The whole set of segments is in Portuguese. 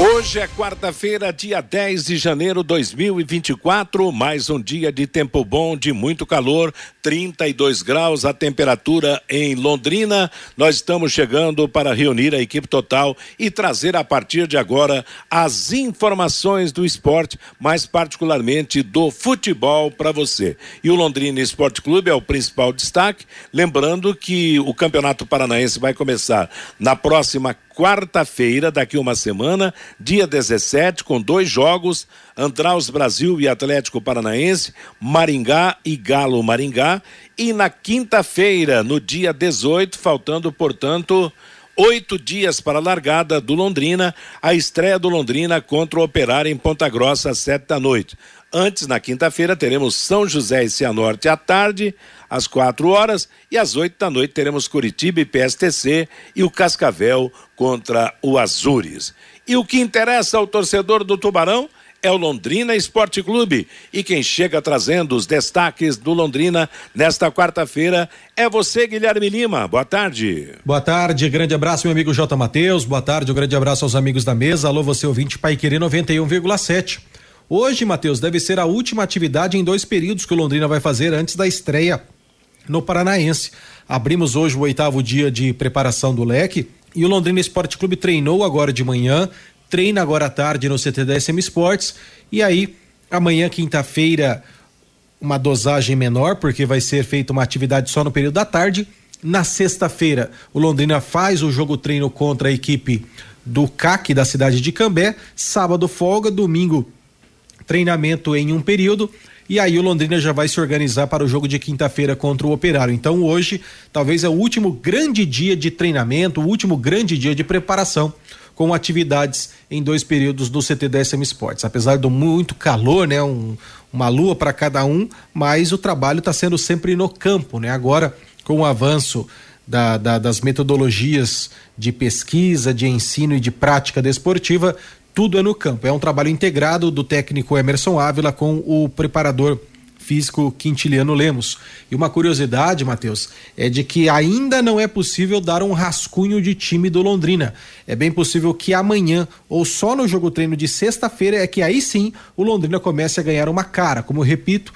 Hoje é quarta-feira, dia 10 de janeiro de 2024. Mais um dia de tempo bom, de muito calor, 32 graus a temperatura em Londrina. Nós estamos chegando para reunir a equipe total e trazer a partir de agora as informações do esporte, mais particularmente do futebol para você. E o Londrina Esporte Clube é o principal destaque. Lembrando que o Campeonato Paranaense vai começar na próxima quarta-feira, daqui uma semana, dia 17, com dois jogos: Andraus Brasil e Atlético Paranaense, Maringá e Galo Maringá. E na quinta-feira, no dia 18, faltando, portanto, oito dias para a largada do Londrina, a estreia do Londrina contra o Operário em Ponta Grossa, às sete da noite. Antes, na quinta-feira, teremos São José e Cianorte à tarde, às quatro horas, e às oito da noite teremos Curitiba e PSTC e o Cascavel contra o Azures. E o que interessa ao torcedor do Tubarão é o Londrina Esporte Clube. E quem chega trazendo os destaques do Londrina nesta quarta-feira é você, Guilherme Lima. Boa tarde. Boa tarde, grande abraço, meu amigo J. Matheus. Boa tarde, um grande abraço aos amigos da mesa. Alô, você ouvinte Pai Querer 91,7. Hoje, Matheus, deve ser a última atividade em dois períodos que o Londrina vai fazer antes da estreia no Paranaense. Abrimos hoje o oitavo dia de preparação do leque e o Londrina Esporte Clube treinou agora de manhã, treina agora à tarde no CT da Sports e aí amanhã, quinta-feira, uma dosagem menor, porque vai ser feita uma atividade só no período da tarde. Na sexta-feira, o Londrina faz o jogo treino contra a equipe do CAC da cidade de Cambé. Sábado, folga. Domingo, treinamento em um período. E aí o Londrina já vai se organizar para o jogo de quinta-feira contra o Operário. Então hoje talvez é o último grande dia de treinamento, o último grande dia de preparação com atividades em dois períodos do CT da SM Sports. Apesar do muito calor, né, um, uma lua para cada um, mas o trabalho está sendo sempre no campo, né? Agora com o avanço da, da, das metodologias de pesquisa, de ensino e de prática desportiva, tudo é no campo. É um trabalho integrado do técnico Emerson Ávila com o preparador físico Quintiliano Lemos. E uma curiosidade, Matheus, é de que ainda não é possível dar um rascunho de time do Londrina. É bem possível que amanhã ou só no jogo treino de sexta-feira é que aí sim o Londrina comece a ganhar uma cara. Como eu repito,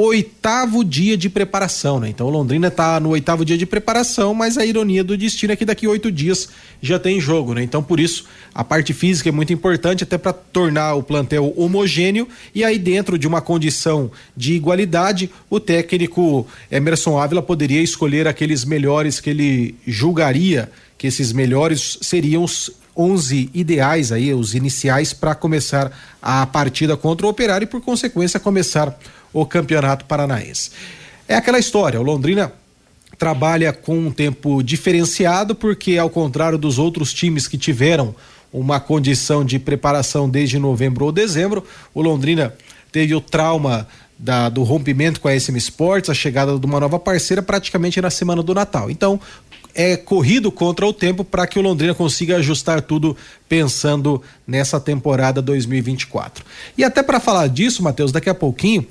oitavo dia de preparação, né? Então Londrina está no oitavo dia de preparação, mas a ironia do destino é que daqui oito dias já tem jogo, né? Então por isso a parte física é muito importante até para tornar o plantel homogêneo e aí dentro de uma condição de igualdade o técnico Emerson Ávila poderia escolher aqueles melhores que ele julgaria que esses melhores seriam os 11 ideais aí, os iniciais para começar a partida contra o Operário e por consequência começar o Campeonato Paranaense. É aquela história, o Londrina trabalha com um tempo diferenciado, porque ao contrário dos outros times que tiveram uma condição de preparação desde novembro ou dezembro, o Londrina teve o trauma da, do rompimento com a SM Sports, a chegada de uma nova parceira praticamente na semana do Natal. Então, é corrido contra o tempo para que o Londrina consiga ajustar tudo pensando nessa temporada 2024. E até para falar disso, Matheus, daqui a pouquinho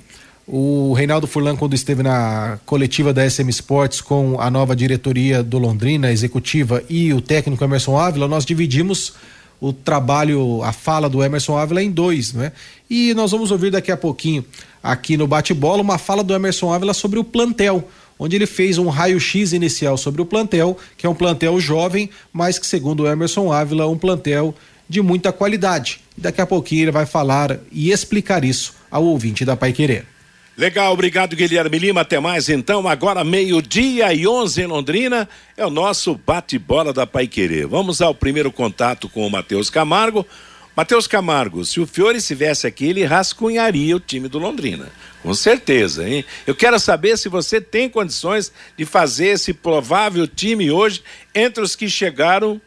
o Reinaldo Furlan, quando esteve na coletiva da SM Sports com a nova diretoria do Londrina, executiva, e o técnico Emerson Ávila, nós dividimos o trabalho, a fala do Emerson Ávila em dois, né? E nós vamos ouvir daqui a pouquinho, aqui no bate-bola, uma fala do Emerson Ávila sobre o plantel, onde ele fez um raio-x inicial sobre o plantel, que é um plantel jovem, mas que, segundo Emerson Ávila, é um plantel de muita qualidade. Daqui a pouquinho ele vai falar e explicar isso ao ouvinte da Pai Querer. Legal, obrigado Guilherme Lima. Até mais então. Agora, meio-dia e 11 em Londrina, é o nosso bate-bola da Pai Querer. Vamos ao primeiro contato com o Matheus Camargo. Matheus Camargo, se o Fiore estivesse aqui, ele rascunharia o time do Londrina. Com certeza, hein? Eu quero saber se você tem condições de fazer esse provável time hoje entre os que chegaram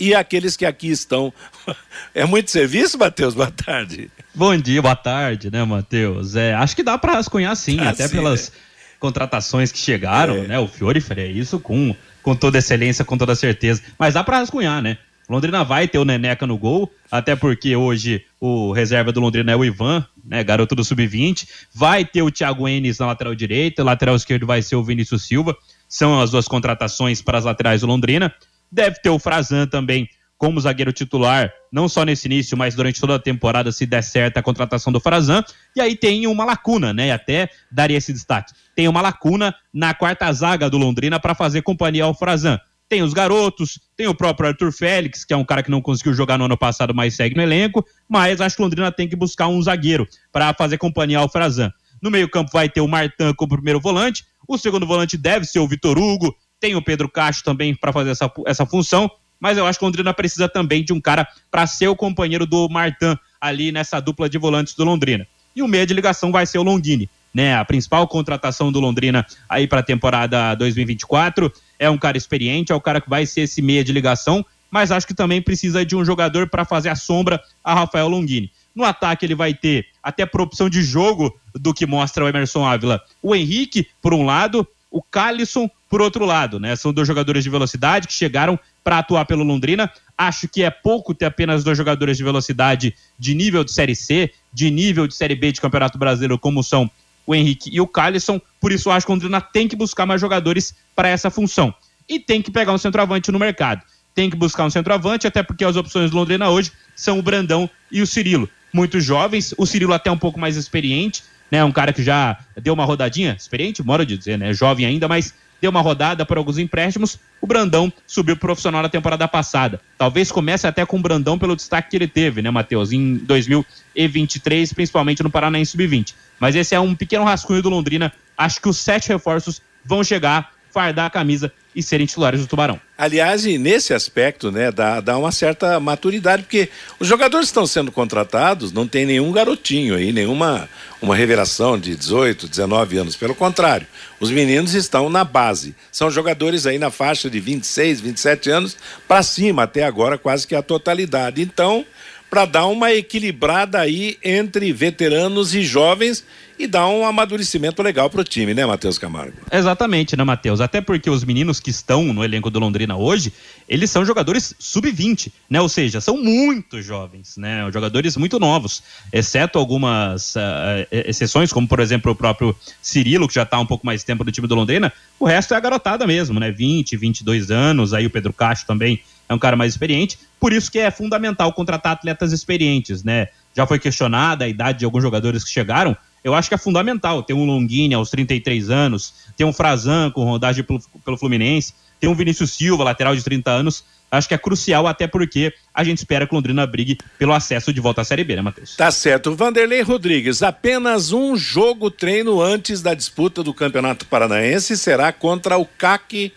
e aqueles que aqui estão. É muito serviço, Matheus? Boa tarde. Bom dia, boa tarde, né, Matheus? É, acho que dá para rascunhar sim, ah, até sim, pelas. contratações que chegaram, é. né? O Fiore faria isso com, com toda excelência, com toda certeza. Mas dá para rascunhar, né? Londrina vai ter o Neneca no gol, até porque hoje o reserva do Londrina é o Ivan, né, garoto do sub-20. Vai ter o Thiago Enes na lateral direita, lateral esquerdo vai ser o Vinícius Silva. São as duas contratações para as laterais do Londrina. Deve ter o Frazan também como zagueiro titular, não só nesse início, mas durante toda a temporada, se der certo a contratação do Frazan. E aí tem uma lacuna, né? Até daria esse destaque. Tem uma lacuna na quarta zaga do Londrina para fazer companhia ao Frazan. Tem os garotos, tem o próprio Arthur Félix, que é um cara que não conseguiu jogar no ano passado, mas segue no elenco. Mas acho que o Londrina tem que buscar um zagueiro para fazer companhia ao Frazan. No meio-campo vai ter o Martan como primeiro volante. O segundo volante deve ser o Vitor Hugo. Tem o Pedro Castro também para fazer essa, essa função mas eu acho que o Londrina precisa também de um cara para ser o companheiro do Martin ali nessa dupla de volantes do Londrina. E o meia de ligação vai ser o Longini, né? A principal contratação do Londrina aí para a temporada 2024 é um cara experiente, é o cara que vai ser esse meia de ligação, mas acho que também precisa de um jogador para fazer a sombra a Rafael Longini. No ataque ele vai ter, até por opção de jogo do que mostra o Emerson Ávila, o Henrique, por um lado, o Calisson, por outro lado, né? São dois jogadores de velocidade que chegaram para atuar pelo Londrina. Acho que é pouco ter apenas dois jogadores de velocidade de nível de Série C, de nível de Série B de Campeonato Brasileiro, como são o Henrique e o Calisson. Por isso, acho que o Londrina tem que buscar mais jogadores para essa função. E tem que pegar um centroavante no mercado. Tem que buscar um centroavante, até porque as opções do Londrina hoje são o Brandão e o Cirilo. Muito jovens, o Cirilo até um pouco mais experiente, né? Um cara que já deu uma rodadinha, experiente, mora de dizer, né? Jovem ainda, mas deu uma rodada por alguns empréstimos. O Brandão subiu profissional na temporada passada. Talvez comece até com o Brandão pelo destaque que ele teve, né, Matheus, em 2023, principalmente no Paranaense Sub-20. Mas esse é um pequeno rascunho do Londrina. Acho que os sete reforços vão chegar, fardar a camisa e serem titulares do Tubarão. Aliás, e nesse aspecto, né, dá, dá uma certa maturidade, porque os jogadores estão sendo contratados não tem nenhum garotinho aí, nenhuma uma revelação de 18, 19 anos. Pelo contrário, os meninos estão na base. São jogadores aí na faixa de 26, 27 anos para cima, até agora quase que a totalidade. Então, para dar uma equilibrada aí entre veteranos e jovens e dar um amadurecimento legal para o time, né, Matheus Camargo? Exatamente, né, Matheus? Até porque os meninos que estão no elenco do Londrina hoje, eles são jogadores sub-20, né? Ou seja, são muito jovens, né? Jogadores muito novos, exceto algumas uh, exceções, como por exemplo o próprio Cirilo, que já está um pouco mais tempo no time do Londrina. O resto é a garotada mesmo, né? 20, 22 anos, aí o Pedro Castro também é um cara mais experiente. Por isso que é fundamental contratar atletas experientes, né? Já foi questionada a idade de alguns jogadores que chegaram, eu acho que é fundamental. Tem um Longini aos 33 anos, tem um Frazan com rodagem pelo, pelo Fluminense, tem um Vinícius Silva, lateral de 30 anos. Acho que é crucial, até porque a gente espera que Londrina brigue pelo acesso de volta à Série B, né, Matheus? Tá certo. Vanderlei Rodrigues, apenas um jogo treino antes da disputa do Campeonato Paranaense será contra o CAC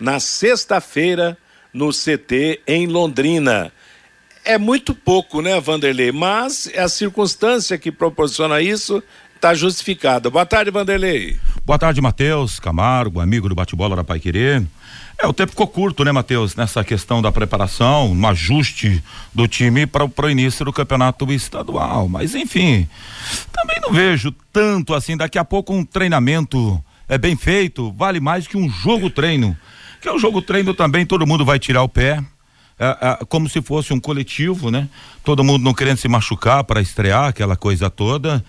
na sexta-feira no CT em Londrina é muito pouco, né, Vanderlei? Mas é a circunstância que proporciona isso está justificada. Boa tarde, Vanderlei. Boa tarde, Matheus Camargo, amigo do bate-bola da Pai Querer. É, o tempo ficou curto, né, Matheus, nessa questão da preparação, no ajuste do time para o início do campeonato estadual. Mas, enfim, também não vejo tanto assim. Daqui a pouco um treinamento é bem feito, vale mais que um jogo treino. Que é um jogo treino também, todo mundo vai tirar o pé, é, é, como se fosse um coletivo, né? Todo mundo não querendo se machucar para estrear, aquela coisa toda.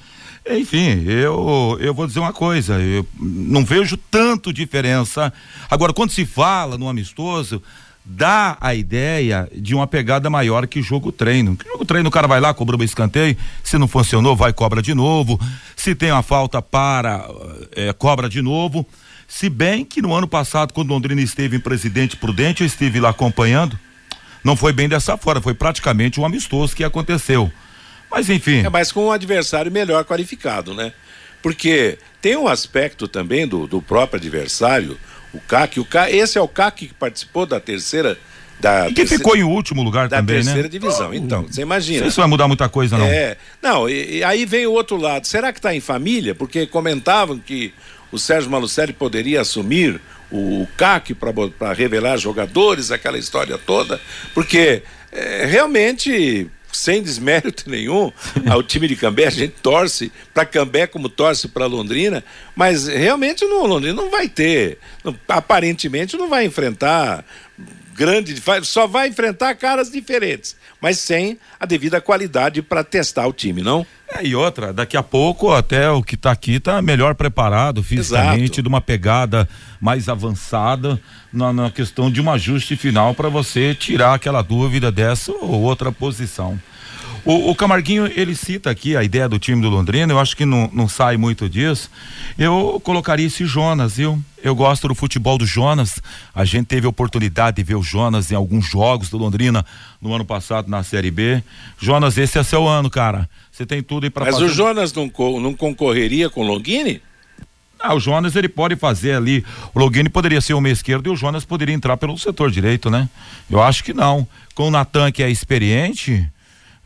Enfim, eu, eu vou dizer uma coisa, eu não vejo tanto diferença. Agora, quando se fala no amistoso, dá a ideia de uma pegada maior que jogo treino. Que jogo treino, o cara vai lá, cobra um escanteio, se não funcionou, vai cobra de novo. Se tem uma falta, para, é, cobra de novo. Se bem que no ano passado, quando Londrina esteve em Presidente Prudente, eu estive lá acompanhando não foi bem dessa forma, foi praticamente um amistoso que aconteceu. Mas enfim. É, mas com um adversário melhor qualificado, né? Porque tem um aspecto também do, do próprio adversário, o CAC, o CAC, esse é o CAC que participou da terceira da e que terceira, ficou em último lugar da também, né? terceira né? divisão. Então, você imagina. Isso vai mudar muita coisa, não? É. Não, e, e aí vem o outro lado. Será que está em família? Porque comentavam que o Sérgio Malucelli poderia assumir o CAC para revelar jogadores, aquela história toda, porque é, realmente sem desmérito nenhum ao time de Cambé, a gente torce para Cambé como torce para Londrina, mas realmente no Londrina não vai ter, não, aparentemente não vai enfrentar grande, só vai enfrentar caras diferentes, mas sem a devida qualidade para testar o time, não? É, e outra, daqui a pouco até o que está aqui está melhor preparado fisicamente, Exato. de uma pegada mais avançada na, na questão de um ajuste final para você tirar aquela dúvida dessa ou outra posição. O, o, Camarguinho, ele cita aqui a ideia do time do Londrina, eu acho que não, não sai muito disso. Eu colocaria esse Jonas, viu? Eu gosto do futebol do Jonas. A gente teve a oportunidade de ver o Jonas em alguns jogos do Londrina no ano passado na Série B. Jonas, esse é seu ano, cara. Você tem tudo aí para fazer. Mas o Jonas não, não concorreria com o Longini? Ah, o Jonas ele pode fazer ali. O Logini poderia ser o meio esquerdo e o Jonas poderia entrar pelo setor direito, né? Eu acho que não. Com o Natan que é experiente,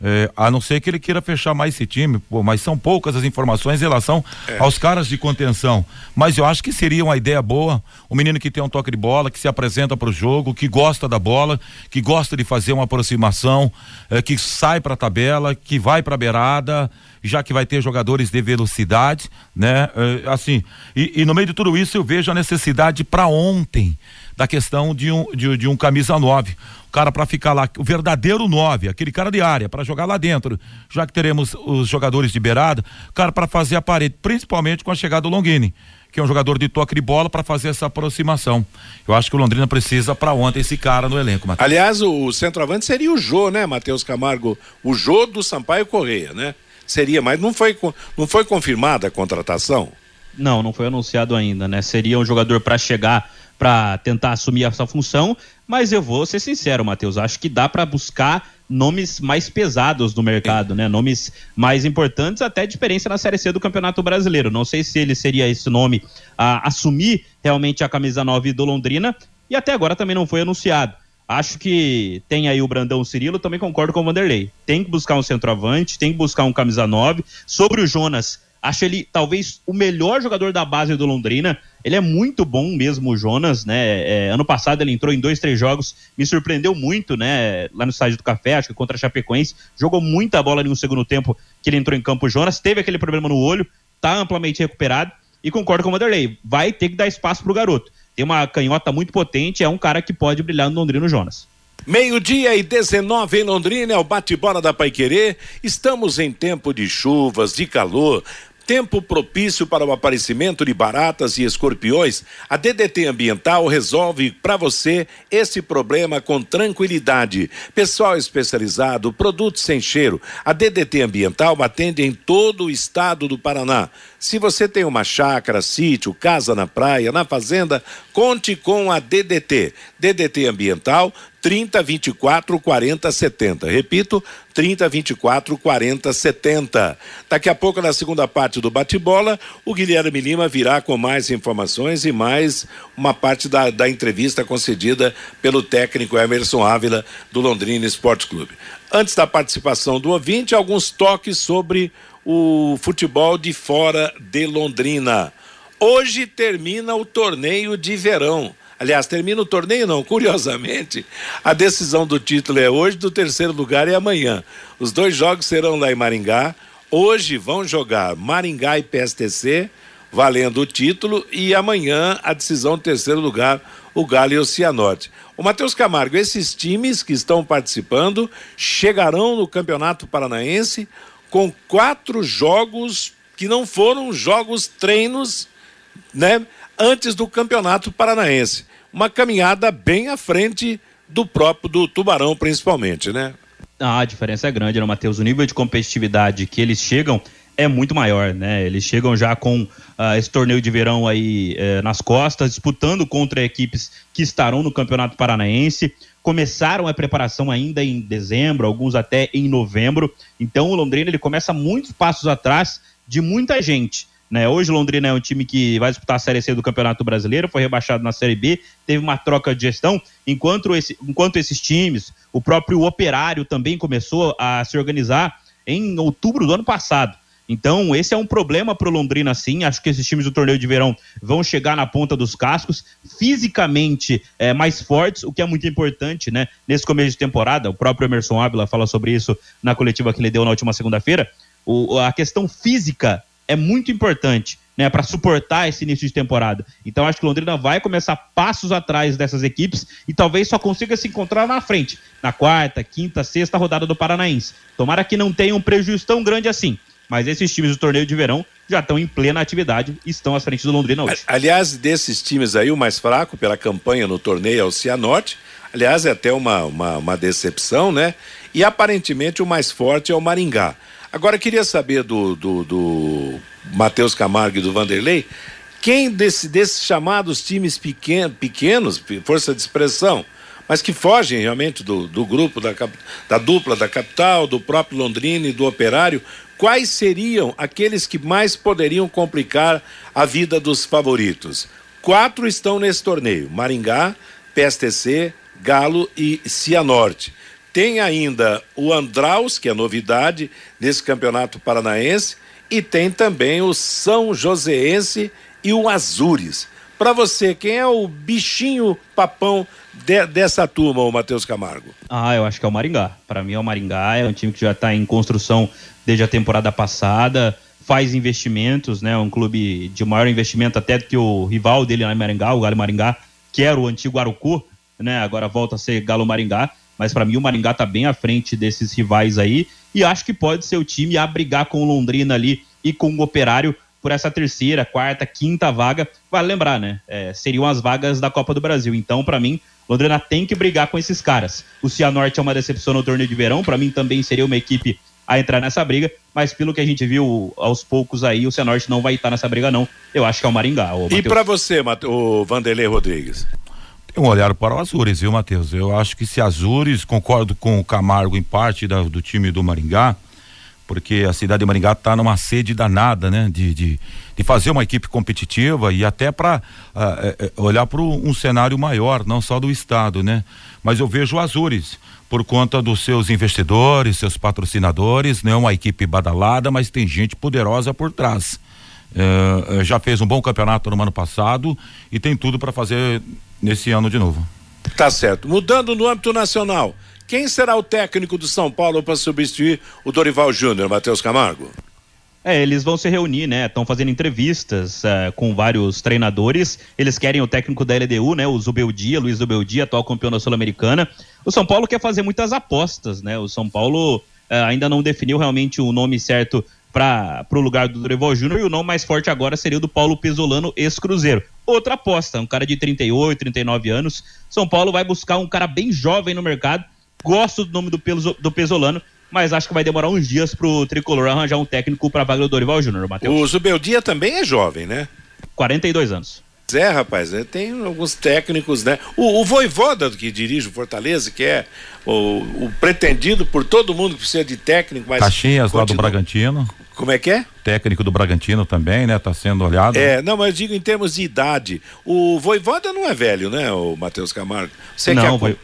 é, a não ser que ele queira fechar mais esse time, pô, mas são poucas as informações em relação é. aos caras de contenção. Mas eu acho que seria uma ideia boa. Um menino que tem um toque de bola, que se apresenta para o jogo, que gosta da bola, que gosta de fazer uma aproximação, é, que sai para a tabela, que vai para a beirada, já que vai ter jogadores de velocidade, né? É, assim, e, e no meio de tudo isso eu vejo a necessidade para ontem da questão de um, de, de um camisa 9 cara para ficar lá, o verdadeiro nove, aquele cara de área, para jogar lá dentro, já que teremos os jogadores de beirada, cara para fazer a parede, principalmente com a chegada do Longini, que é um jogador de toque de bola para fazer essa aproximação. Eu acho que o Londrina precisa para ontem esse cara no elenco, Matheus. Aliás, o centroavante seria o Jô, né, Matheus Camargo? O Jô do Sampaio Correia, né? Seria, mas não foi, não foi confirmada a contratação? Não, não foi anunciado ainda, né? Seria um jogador para chegar para tentar assumir essa função, mas eu vou ser sincero, Matheus, acho que dá para buscar nomes mais pesados no mercado, né? Nomes mais importantes, até experiência na Série C do Campeonato Brasileiro. Não sei se ele seria esse nome a assumir realmente a camisa 9 do Londrina e até agora também não foi anunciado. Acho que tem aí o Brandão Cirilo, também concordo com o Vanderlei. Tem que buscar um centroavante, tem que buscar um camisa 9. Sobre o Jonas, Acho ele talvez o melhor jogador da base do Londrina. Ele é muito bom mesmo, o Jonas, né? É, ano passado ele entrou em dois, três jogos, me surpreendeu muito, né? Lá no estádio do Café, acho que contra a Chapecoense. Jogou muita bola ali no segundo tempo que ele entrou em campo. O Jonas teve aquele problema no olho, tá amplamente recuperado. E concordo com o Vanderlei, vai ter que dar espaço pro garoto. Tem uma canhota muito potente, é um cara que pode brilhar no Londrina, Jonas. Meio-dia e 19 em Londrina, é o bate-bola da Paiquerê. Estamos em tempo de chuvas, de calor, Tempo propício para o aparecimento de baratas e escorpiões, a DDT Ambiental resolve para você esse problema com tranquilidade. Pessoal especializado, produtos sem cheiro. A DDT Ambiental atende em todo o estado do Paraná. Se você tem uma chácara, sítio, casa na praia, na fazenda, conte com a DDT. DDT Ambiental 30 24 40 70. Repito, 30 24 40 70. Daqui a pouco, na segunda parte do bate-bola, o Guilherme Lima virá com mais informações e mais uma parte da, da entrevista concedida pelo técnico Emerson Ávila do Londrina Esporte Clube. Antes da participação do ouvinte, alguns toques sobre o futebol de fora de Londrina. Hoje termina o torneio de verão. Aliás, termina o torneio, não. Curiosamente, a decisão do título é hoje, do terceiro lugar é amanhã. Os dois jogos serão lá em Maringá. Hoje vão jogar Maringá e PSTC, valendo o título, e amanhã a decisão do terceiro lugar, o Galo e o Cianorte. O Matheus Camargo, esses times que estão participando chegarão no Campeonato Paranaense com quatro jogos que não foram jogos treinos, né, antes do Campeonato Paranaense. Uma caminhada bem à frente do próprio do Tubarão, principalmente, né? Ah, a diferença é grande, né, Matheus? O nível de competitividade que eles chegam é muito maior, né? Eles chegam já com uh, esse torneio de verão aí uh, nas costas, disputando contra equipes que estarão no Campeonato Paranaense começaram a preparação ainda em dezembro, alguns até em novembro. Então o Londrina ele começa muitos passos atrás de muita gente. Né? Hoje Londrina é um time que vai disputar a Série C do Campeonato Brasileiro, foi rebaixado na Série B, teve uma troca de gestão, enquanto, esse, enquanto esses times, o próprio Operário também começou a se organizar em outubro do ano passado. Então, esse é um problema para o Londrina, sim. Acho que esses times do torneio de verão vão chegar na ponta dos cascos, fisicamente é, mais fortes, o que é muito importante, né? Nesse começo de temporada, o próprio Emerson Ávila fala sobre isso na coletiva que ele deu na última segunda-feira. A questão física é muito importante. Né, para suportar esse início de temporada. Então acho que Londrina vai começar passos atrás dessas equipes e talvez só consiga se encontrar na frente, na quarta, quinta, sexta rodada do Paranaense. Tomara que não tenha um prejuízo tão grande assim. Mas esses times do torneio de verão já estão em plena atividade e estão à frente do Londrina hoje. Aliás, desses times aí, o mais fraco pela campanha no torneio é o Cianorte. Aliás, é até uma, uma, uma decepção, né? E aparentemente o mais forte é o Maringá. Agora, queria saber do, do, do Matheus Camargo e do Vanderlei, quem desse, desses chamados times pequen, pequenos, força de expressão, mas que fogem realmente do, do grupo, da, da dupla da capital, do próprio Londrina e do Operário, quais seriam aqueles que mais poderiam complicar a vida dos favoritos? Quatro estão nesse torneio: Maringá, PSTC, Galo e Cianorte. Tem ainda o Andraus, que é novidade nesse campeonato paranaense, e tem também o São Joséense e o Azures. Para você, quem é o bichinho papão de, dessa turma, o Matheus Camargo? Ah, eu acho que é o Maringá. Para mim é o Maringá, é um time que já está em construção desde a temporada passada, faz investimentos, né? Um clube de maior investimento até do que o rival dele lá em Maringá, o Galo Maringá, que era o antigo Arucu, né? Agora volta a ser Galo Maringá. Mas para mim o Maringá está bem à frente desses rivais aí e acho que pode ser o time a brigar com o Londrina ali e com o Operário por essa terceira, quarta, quinta vaga. Vale lembrar, né? É, seriam as vagas da Copa do Brasil. Então, para mim, Londrina tem que brigar com esses caras. O Cianorte é uma decepção no torneio de verão. Para mim, também seria uma equipe a entrar nessa briga. Mas pelo que a gente viu aos poucos aí, o Cianorte não vai estar nessa briga, não. Eu acho que é o Maringá. O e para você, o Vanderlei Rodrigues? Tem um olhar para o Azures, viu, Matheus? Eu acho que se Azures, concordo com o Camargo em parte da, do time do Maringá, porque a cidade de Maringá está numa sede danada, né? De, de, de, fazer uma equipe competitiva e até para uh, é, é, olhar para um cenário maior, não só do estado, né? Mas eu vejo o Azures por conta dos seus investidores, seus patrocinadores, não é uma equipe badalada, mas tem gente poderosa por trás. Uh, já fez um bom campeonato no ano passado e tem tudo para fazer nesse ano de novo. Tá certo. Mudando no âmbito nacional, quem será o técnico do São Paulo para substituir o Dorival Júnior, Matheus Camargo? É, eles vão se reunir, né? Estão fazendo entrevistas uh, com vários treinadores. Eles querem o técnico da LDU, né? O Zubeldia, Luiz Zubeldia, atual campeão da Sul-Americana. O São Paulo quer fazer muitas apostas, né? O São Paulo uh, ainda não definiu realmente o nome certo para o lugar do Dorival Júnior e o nome mais forte agora seria o do Paulo Pesolano, ex-Cruzeiro. Outra aposta, um cara de 38, 39 anos. São Paulo vai buscar um cara bem jovem no mercado Gosto do nome do, do Pesolano, mas acho que vai demorar uns dias pro Tricolor arranjar um técnico para vaga do Dorival Júnior, Matheus. O Zubeldia também é jovem, né? 42 anos. É, rapaz, né? tem alguns técnicos, né? O, o Voivoda, que dirige o Fortaleza, que é o, o, pretendido por todo mundo que precisa de técnico, mas. Caxias continua... lá do Bragantino. Como é que é? Técnico do Bragantino também, né? Tá sendo olhado. É, não, mas eu digo em termos de idade. O Voivoda não é velho, né, o Matheus Camargo? Você não, quer...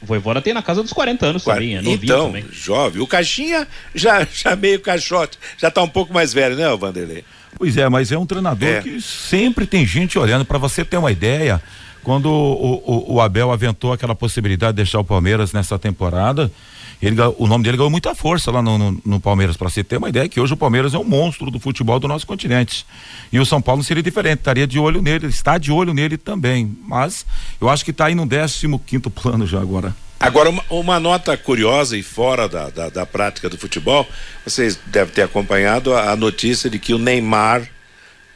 O Voivoda tem na casa dos 40 anos também, é novinho então, também. jovem. O Caixinha já, já meio caixote, já tá um pouco mais velho, né, Vanderlei? Pois é, mas é um treinador é. que sempre tem gente olhando. Para você ter uma ideia, quando o, o, o Abel aventou aquela possibilidade de deixar o Palmeiras nessa temporada, ele, o nome dele ganhou muita força lá no, no, no Palmeiras, para você ter uma ideia que hoje o Palmeiras é um monstro do futebol do nosso continente. E o São Paulo seria diferente, estaria de olho nele, está de olho nele também. Mas eu acho que está aí no 15 quinto plano já agora. Agora, uma, uma, nota curiosa e fora da, da, da, prática do futebol, vocês devem ter acompanhado a, a notícia de que o Neymar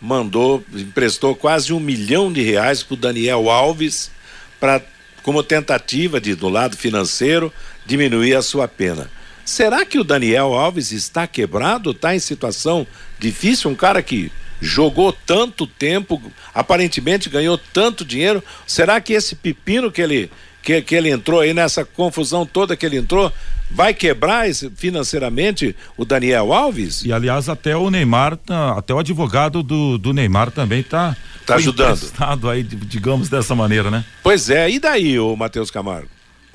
mandou, emprestou quase um milhão de reais para o Daniel Alves para como tentativa de, do lado financeiro, diminuir a sua pena. Será que o Daniel Alves está quebrado? Está em situação difícil? Um cara que jogou tanto tempo, aparentemente ganhou tanto dinheiro. Será que esse pepino que ele, que, que ele entrou aí nessa confusão toda que ele entrou, vai quebrar financeiramente o Daniel Alves? E aliás, até o Neymar, tá, até o advogado do, do Neymar também está tá ajudando. aí, digamos dessa maneira, né? Pois é, e daí, o Matheus Camargo?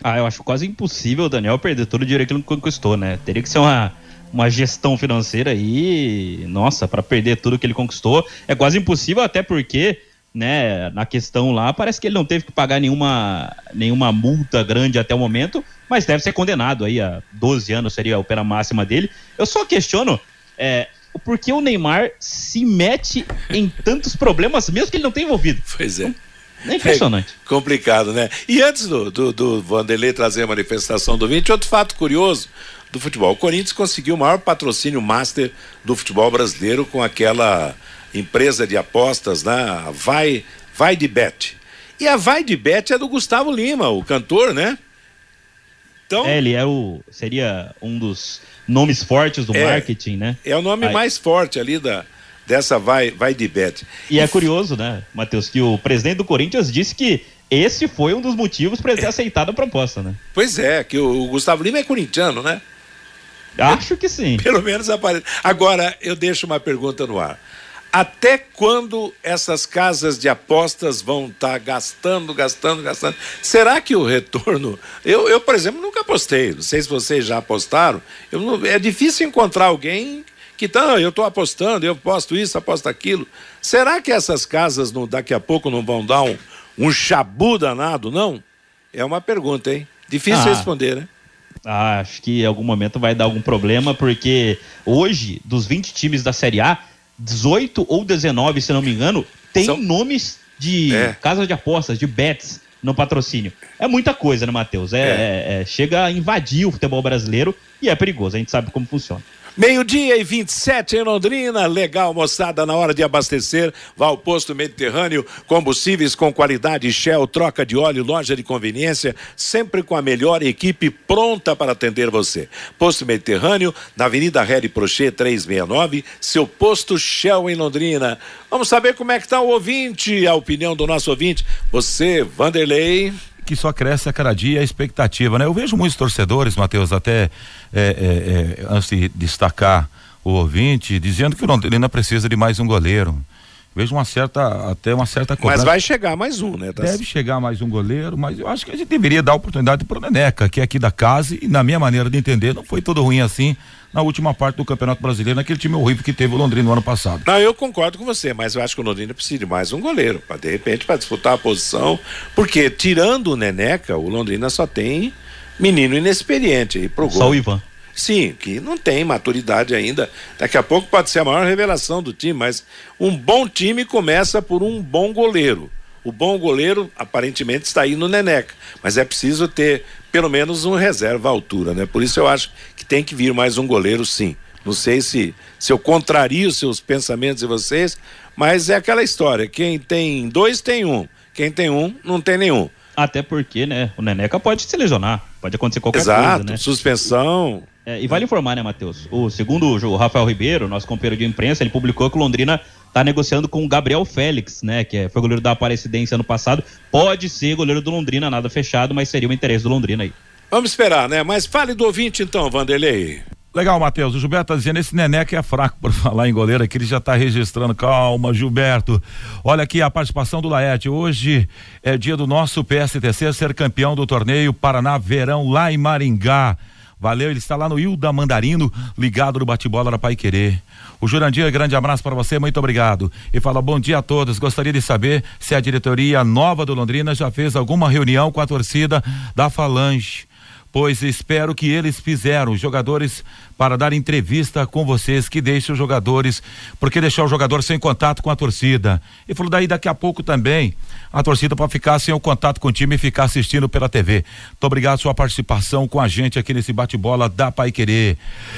Ah, eu acho quase impossível o Daniel perder todo o dinheiro que ele conquistou, né? Teria que ser uma uma gestão financeira aí, nossa, para perder tudo que ele conquistou é quase impossível, até porque, né, na questão lá, parece que ele não teve que pagar nenhuma, nenhuma multa grande até o momento, mas deve ser condenado aí a 12 anos, seria a pena máxima dele. Eu só questiono é, por que o Neymar se mete em tantos problemas, mesmo que ele não tenha envolvido. Pois é. É impressionante. É complicado, né? E antes do, do, do Vanderlei trazer a manifestação do 20, outro fato curioso do futebol. O Corinthians conseguiu o maior patrocínio master do futebol brasileiro com aquela empresa de apostas, né? Vai, vai de Bet. E a Vai de Bet é do Gustavo Lima, o cantor, né? Então, é, ele é o, seria um dos nomes fortes do é, marketing, né? É o nome Aí. mais forte ali da, dessa vai, vai de bet. E é curioso, né, Matheus, que o presidente do Corinthians disse que esse foi um dos motivos para ele ter é. aceitado a proposta, né? Pois é, que o, Gustavo Lima é corintiano, né? Acho que sim. Pelo menos aparece. Agora, eu deixo uma pergunta no ar. Até quando essas casas de apostas vão estar tá gastando, gastando, gastando? Será que o retorno. Eu, eu, por exemplo, nunca apostei. Não sei se vocês já apostaram. Eu não... É difícil encontrar alguém que tá, eu estou apostando, eu aposto isso, aposto aquilo. Será que essas casas não, daqui a pouco não vão dar um, um chabu danado, não? É uma pergunta, hein? Difícil ah. responder, né? Ah, acho que em algum momento vai dar algum problema, porque hoje, dos 20 times da Série A, 18 ou 19, se não me engano, tem São... nomes de é. casas de apostas, de bets no patrocínio. É muita coisa, né, Matheus? É, é. É, é, chega a invadir o futebol brasileiro e é perigoso, a gente sabe como funciona. Meio-dia e 27 em Londrina. Legal, moçada, na hora de abastecer, vá ao posto Mediterrâneo. Combustíveis com qualidade, Shell, troca de óleo, loja de conveniência, sempre com a melhor equipe pronta para atender você. Posto Mediterrâneo, na Avenida Harry Prochet 369, seu posto Shell em Londrina. Vamos saber como é que está o ouvinte, a opinião do nosso ouvinte. Você, Vanderlei que só cresce a cada dia a expectativa, né? Eu vejo muitos torcedores, Matheus, até é, é, é, antes de destacar o ouvinte, dizendo que o Londrina precisa de mais um goleiro. Vejo uma certa, até uma certa cobrança. Mas vai chegar mais um, né? Tá Deve chegar mais um goleiro, mas eu acho que a gente deveria dar oportunidade pro Neneca, que é aqui da casa, e na minha maneira de entender, não foi tudo ruim assim na última parte do Campeonato Brasileiro, naquele time horrível que teve o Londrina no ano passado. Não, eu concordo com você, mas eu acho que o Londrina precisa de mais um goleiro, para de repente para disputar a posição, porque tirando o Neneca, o Londrina só tem menino inexperiente aí pro gol. Só o Ivan. Sim, que não tem maturidade ainda. Daqui a pouco pode ser a maior revelação do time, mas um bom time começa por um bom goleiro. O bom goleiro aparentemente está aí no Neneca, mas é preciso ter pelo menos um reserva à altura, né? Por isso eu acho que tem que vir mais um goleiro, sim. Não sei se, se eu contrario os seus pensamentos de vocês, mas é aquela história: quem tem dois tem um, quem tem um não tem nenhum. Até porque, né? O Neneca pode se lesionar, pode acontecer qualquer Exato, coisa, né? suspensão. É, e vale informar, né, Matheus? O segundo o Rafael Ribeiro, nosso companheiro de imprensa, ele publicou que o Londrina está negociando com o Gabriel Félix, né? Que é, foi goleiro da Aparecidense ano passado. Pode ser goleiro do Londrina, nada fechado, mas seria o interesse do Londrina aí. Vamos esperar, né? Mas fale do ouvinte então, Vanderlei. Legal, Matheus. O Gilberto tá dizendo, esse Neneca é fraco por falar em goleiro aqui, ele já tá registrando. Calma, Gilberto. Olha aqui a participação do Laerte. Hoje é dia do nosso PSTC ser campeão do torneio Paraná Verão lá em Maringá. Valeu, ele está lá no Ilda Mandarino, ligado no bate-bola da Pai Querer. O Jurandir, grande abraço para você, muito obrigado. E fala bom dia a todos. Gostaria de saber se a diretoria nova do Londrina já fez alguma reunião com a torcida da Falange pois espero que eles fizeram, os jogadores, para dar entrevista com vocês, que deixe os jogadores, porque deixar o jogador sem contato com a torcida. E falou daí daqui a pouco também, a torcida para ficar sem o contato com o time e ficar assistindo pela TV. Muito obrigado sua participação com a gente aqui nesse bate-bola da Pai Querer.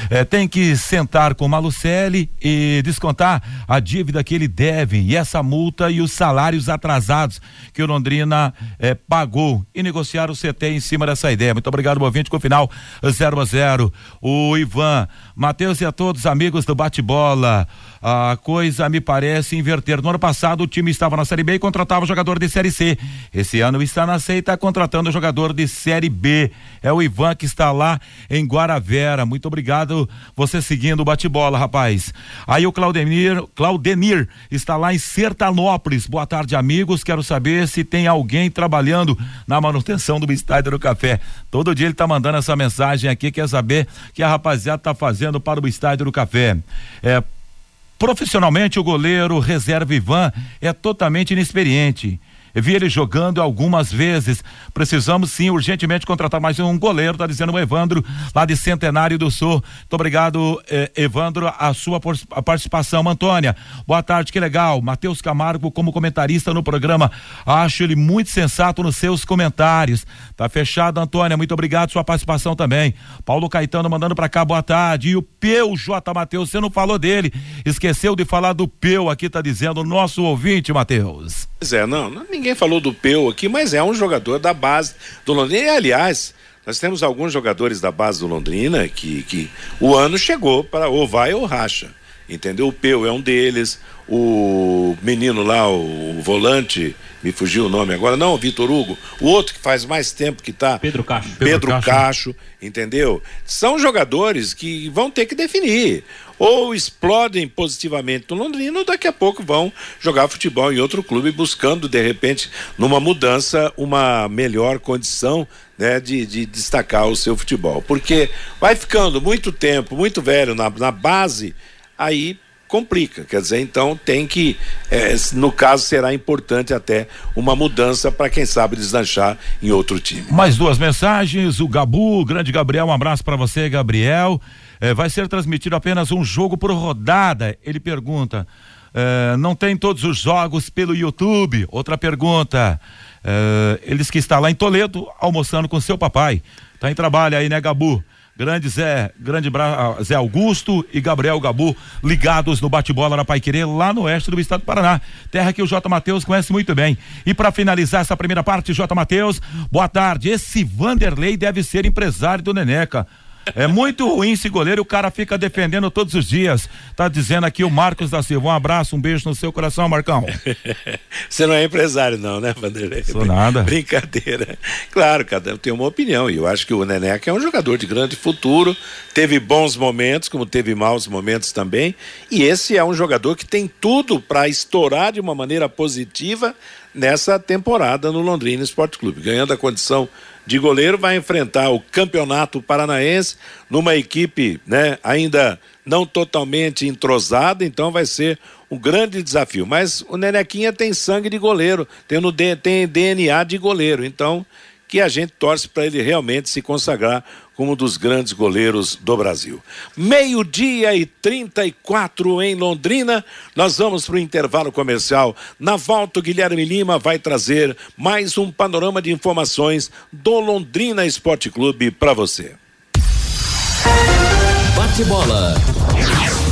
É, tem que sentar com o Malucelli e descontar a dívida que ele deve e essa multa e os salários atrasados que o Londrina é, pagou e negociar o CT em cima dessa ideia. Muito obrigado, ouvinte, com o final 0 a 0 O Ivan, Matheus e a todos amigos do bate-bola a coisa me parece inverter. No ano passado o time estava na Série B e contratava jogador de Série C. Esse ano está na C e está contratando jogador de Série B. É o Ivan que está lá em Guaravera. Muito obrigado você seguindo o bate-bola, rapaz. Aí o Claudemir, Claudenir está lá em Sertanópolis. Boa tarde, amigos. Quero saber se tem alguém trabalhando na manutenção do estádio do café. Todo dia ele está mandando essa mensagem aqui, quer saber que a rapaziada está fazendo para o Estádio do Café. É, profissionalmente, o goleiro reserva Ivan é totalmente inexperiente vi ele jogando algumas vezes. Precisamos sim urgentemente contratar mais um goleiro, tá dizendo o Evandro, lá de Centenário do Sul. Muito obrigado, eh, Evandro, a sua a participação. Antônia, boa tarde, que legal. Matheus Camargo como comentarista no programa. Acho ele muito sensato nos seus comentários. Tá fechado, Antônia. Muito obrigado sua participação também. Paulo Caetano mandando para cá, boa tarde. E o Peu J. Matheus, você não falou dele. Esqueceu de falar do Peu aqui, tá dizendo o nosso ouvinte, Matheus. Pois é, não, ninguém falou do Peu aqui, mas é um jogador da base do Londrina. E, aliás, nós temos alguns jogadores da base do Londrina que, que o ano chegou para ou vai ou racha. Entendeu? O Peu é um deles, o menino lá, o, o volante, me fugiu o nome agora, não, o Vitor Hugo, o outro que faz mais tempo que tá. Pedro Cacho. Pedro, Pedro Cacho, Cacho, entendeu? São jogadores que vão ter que definir ou explodem positivamente no Londrina, ou daqui a pouco vão jogar futebol em outro clube, buscando, de repente, numa mudança, uma melhor condição né, de, de, destacar o seu futebol. Porque vai ficando muito tempo, muito velho na, na base, aí complica. Quer dizer, então tem que, é, no caso, será importante até uma mudança para quem sabe deslanchar em outro time. Mais duas mensagens. O Gabu, grande Gabriel, um abraço para você, Gabriel. É, vai ser transmitido apenas um jogo por rodada. Ele pergunta. É, não tem todos os jogos pelo YouTube? Outra pergunta. É, eles que está lá em Toledo almoçando com seu papai. Tá em trabalho aí, né, Gabu? Grande Zé, grande Bra... Zé Augusto e Gabriel Gabu ligados no bate-bola na Paiquerê, lá no oeste do estado do Paraná. Terra que o J. Matheus conhece muito bem. E para finalizar essa primeira parte, J. Matheus, boa tarde. Esse Vanderlei deve ser empresário do Neneca. É muito ruim esse goleiro, o cara fica defendendo todos os dias. Tá dizendo aqui o Marcos da Silva. Um abraço, um beijo no seu coração, Marcão. Você não é empresário, não, né, Vanderlei? Sou nada. Brincadeira. Claro, cada um tem uma opinião. E eu acho que o Neneca é um jogador de grande futuro. Teve bons momentos, como teve maus momentos também. E esse é um jogador que tem tudo para estourar de uma maneira positiva nessa temporada no Londrina Esporte Clube, ganhando a condição de goleiro, vai enfrentar o Campeonato Paranaense numa equipe, né, ainda não totalmente entrosada, então vai ser um grande desafio. Mas o Nenequinha tem sangue de goleiro, tem, no, tem DNA de goleiro, então que a gente torce para ele realmente se consagrar como um dos grandes goleiros do Brasil. Meio-dia e 34 em Londrina. Nós vamos para o intervalo comercial. Na volta, o Guilherme Lima vai trazer mais um panorama de informações do Londrina Esporte Clube para você. Bate bola.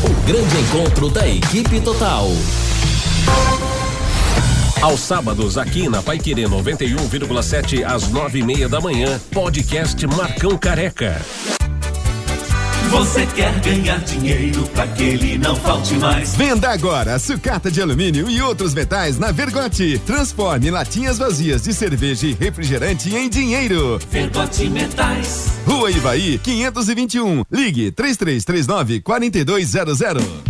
O grande encontro da equipe total. Aos sábados, aqui na Pai Querer 91,7 às nove e meia da manhã, podcast Marcão Careca. Você quer ganhar dinheiro para que ele não falte mais? Venda agora sucata de alumínio e outros metais na Vergote. Transforme latinhas vazias de cerveja e refrigerante em dinheiro. Vergote Metais. Rua Ivaí, 521. Ligue 3339 4200.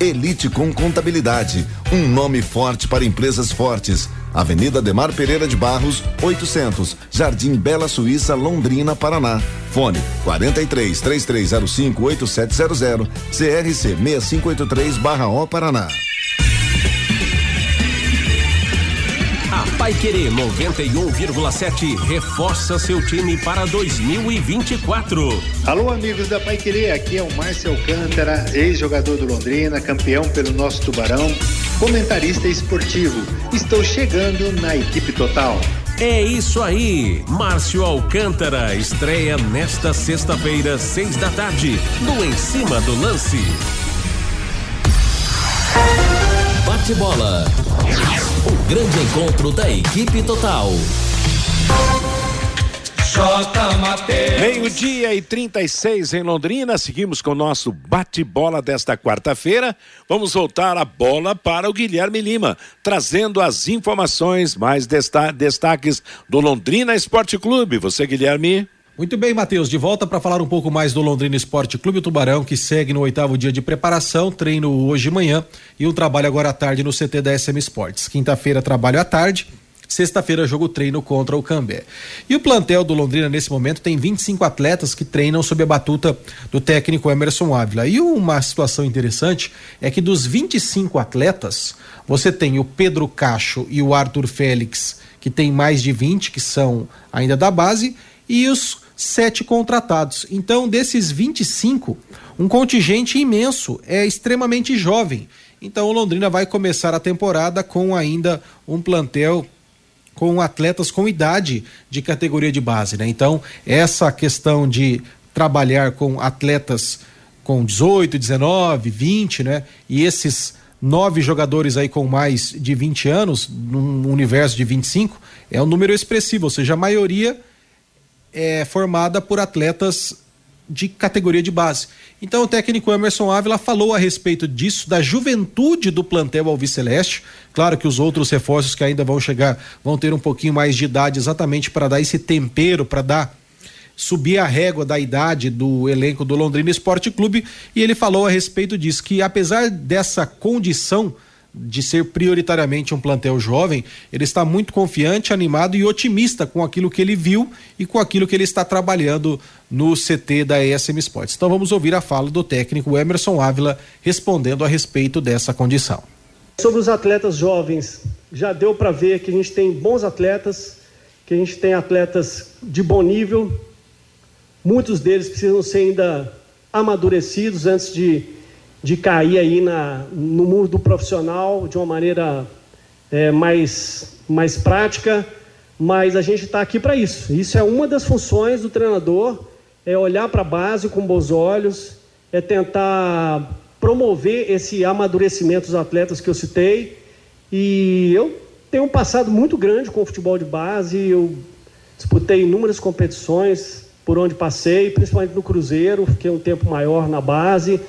Elite com Contabilidade, um nome forte para empresas fortes. Avenida Demar Pereira de Barros, 800, Jardim Bela Suíça, Londrina, Paraná. Fone 43 3305 8700, CRC 6583/O Paraná. A Pai Querer 91,7 reforça seu time para 2024. Alô, amigos da Pai Querer, aqui é o Márcio Alcântara, ex-jogador do Londrina, campeão pelo nosso Tubarão, comentarista esportivo. Estou chegando na equipe total. É isso aí. Márcio Alcântara estreia nesta sexta-feira, seis da tarde, no Em Cima do Lance. Bate bola. Grande encontro da equipe total. Meio-dia e 36 em Londrina. Seguimos com o nosso bate-bola desta quarta-feira. Vamos voltar a bola para o Guilherme Lima, trazendo as informações mais desta destaques do Londrina Esporte Clube. Você, Guilherme? Muito bem, Matheus, de volta para falar um pouco mais do Londrina Esporte Clube Tubarão, que segue no oitavo dia de preparação, treino hoje de manhã e um trabalho agora à tarde no CT da SM Esportes. Quinta-feira, trabalho à tarde Sexta-feira, jogo treino contra o Cambé. E o plantel do Londrina, nesse momento, tem 25 atletas que treinam sob a batuta do técnico Emerson Ávila. E uma situação interessante é que dos 25 atletas, você tem o Pedro Cacho e o Arthur Félix, que tem mais de 20, que são ainda da base, e os sete contratados. Então, desses 25, um contingente imenso, é extremamente jovem. Então, o Londrina vai começar a temporada com ainda um plantel com atletas com idade de categoria de base, né? Então, essa questão de trabalhar com atletas com 18, 19, 20, né? E esses nove jogadores aí com mais de 20 anos, num universo de 25, é um número expressivo, ou seja, a maioria é formada por atletas de categoria de base. Então o técnico Emerson Ávila falou a respeito disso, da juventude do plantel Alviceleste. Claro que os outros reforços que ainda vão chegar vão ter um pouquinho mais de idade exatamente para dar esse tempero, para dar subir a régua da idade do elenco do Londrina Esporte Clube e ele falou a respeito disso que apesar dessa condição de ser prioritariamente um plantel jovem, ele está muito confiante, animado e otimista com aquilo que ele viu e com aquilo que ele está trabalhando no CT da ESM Sports. Então vamos ouvir a fala do técnico Emerson Ávila respondendo a respeito dessa condição. Sobre os atletas jovens, já deu para ver que a gente tem bons atletas, que a gente tem atletas de bom nível. Muitos deles precisam ser ainda amadurecidos antes de de cair aí na, no mundo do profissional de uma maneira é, mais, mais prática, mas a gente está aqui para isso. Isso é uma das funções do treinador, é olhar para a base com bons olhos, é tentar promover esse amadurecimento dos atletas que eu citei. E eu tenho um passado muito grande com o futebol de base, eu disputei inúmeras competições por onde passei, principalmente no Cruzeiro, fiquei um tempo maior na base.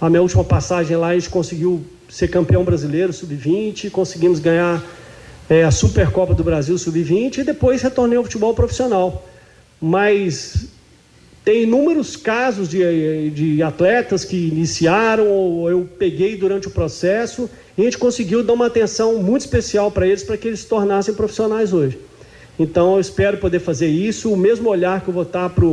A minha última passagem lá, a gente conseguiu ser campeão brasileiro sub-20, conseguimos ganhar é, a Supercopa do Brasil sub-20 e depois retornei ao futebol profissional. Mas tem inúmeros casos de, de atletas que iniciaram ou eu peguei durante o processo e a gente conseguiu dar uma atenção muito especial para eles para que eles se tornassem profissionais hoje. Então eu espero poder fazer isso, o mesmo olhar que eu vou estar para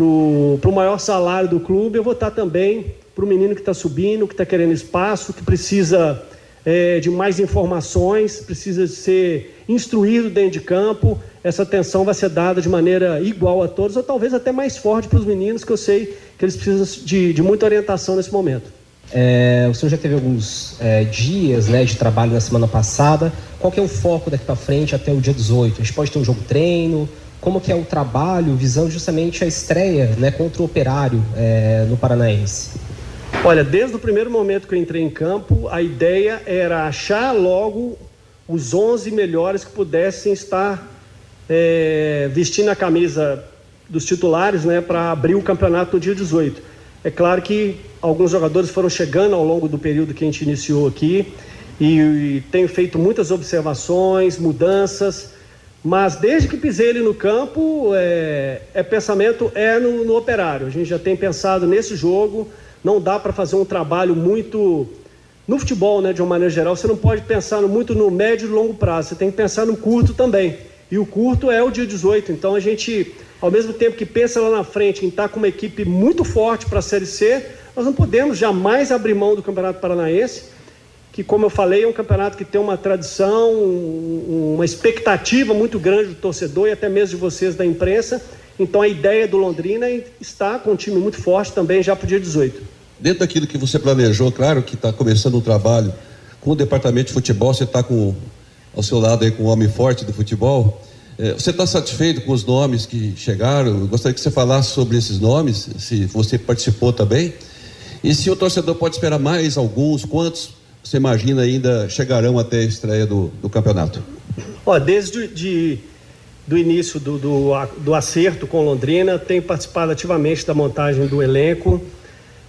o maior salário do clube, eu vou estar também para o menino que está subindo, que está querendo espaço, que precisa é, de mais informações, precisa ser instruído dentro de campo. Essa atenção vai ser dada de maneira igual a todos, ou talvez até mais forte para os meninos, que eu sei que eles precisam de, de muita orientação nesse momento. É, o senhor já teve alguns é, dias né, de trabalho na semana passada. Qual que é o foco daqui para frente até o dia 18? A gente pode ter um jogo treino? Como que é o trabalho visando justamente a estreia né, contra o Operário é, no Paranaense? Olha, desde o primeiro momento que eu entrei em campo, a ideia era achar logo os 11 melhores que pudessem estar é, vestindo a camisa dos titulares né, para abrir o campeonato no dia 18. É claro que alguns jogadores foram chegando ao longo do período que a gente iniciou aqui e, e tenho feito muitas observações, mudanças, mas desde que pisei ele no campo, é, é pensamento é no, no operário. A gente já tem pensado nesse jogo não dá para fazer um trabalho muito. No futebol, né, de uma maneira geral, você não pode pensar muito no médio e longo prazo, você tem que pensar no curto também. E o curto é o dia 18. Então a gente, ao mesmo tempo que pensa lá na frente em estar com uma equipe muito forte para a Série C, nós não podemos jamais abrir mão do Campeonato Paranaense, que, como eu falei, é um campeonato que tem uma tradição, uma expectativa muito grande do torcedor e até mesmo de vocês da imprensa. Então a ideia do Londrina é está com um time muito forte também já para o dia 18. Dentro daquilo que você planejou, claro que está começando um trabalho com o departamento de futebol, você está com ao seu lado aí com o homem forte do futebol. É, você está satisfeito com os nomes que chegaram? Eu gostaria que você falasse sobre esses nomes, se você participou também. E se o torcedor pode esperar mais alguns, quantos você imagina ainda chegarão até a estreia do, do campeonato? Ó, desde de, do início do, do, do acerto com Londrina, tenho participado ativamente da montagem do elenco.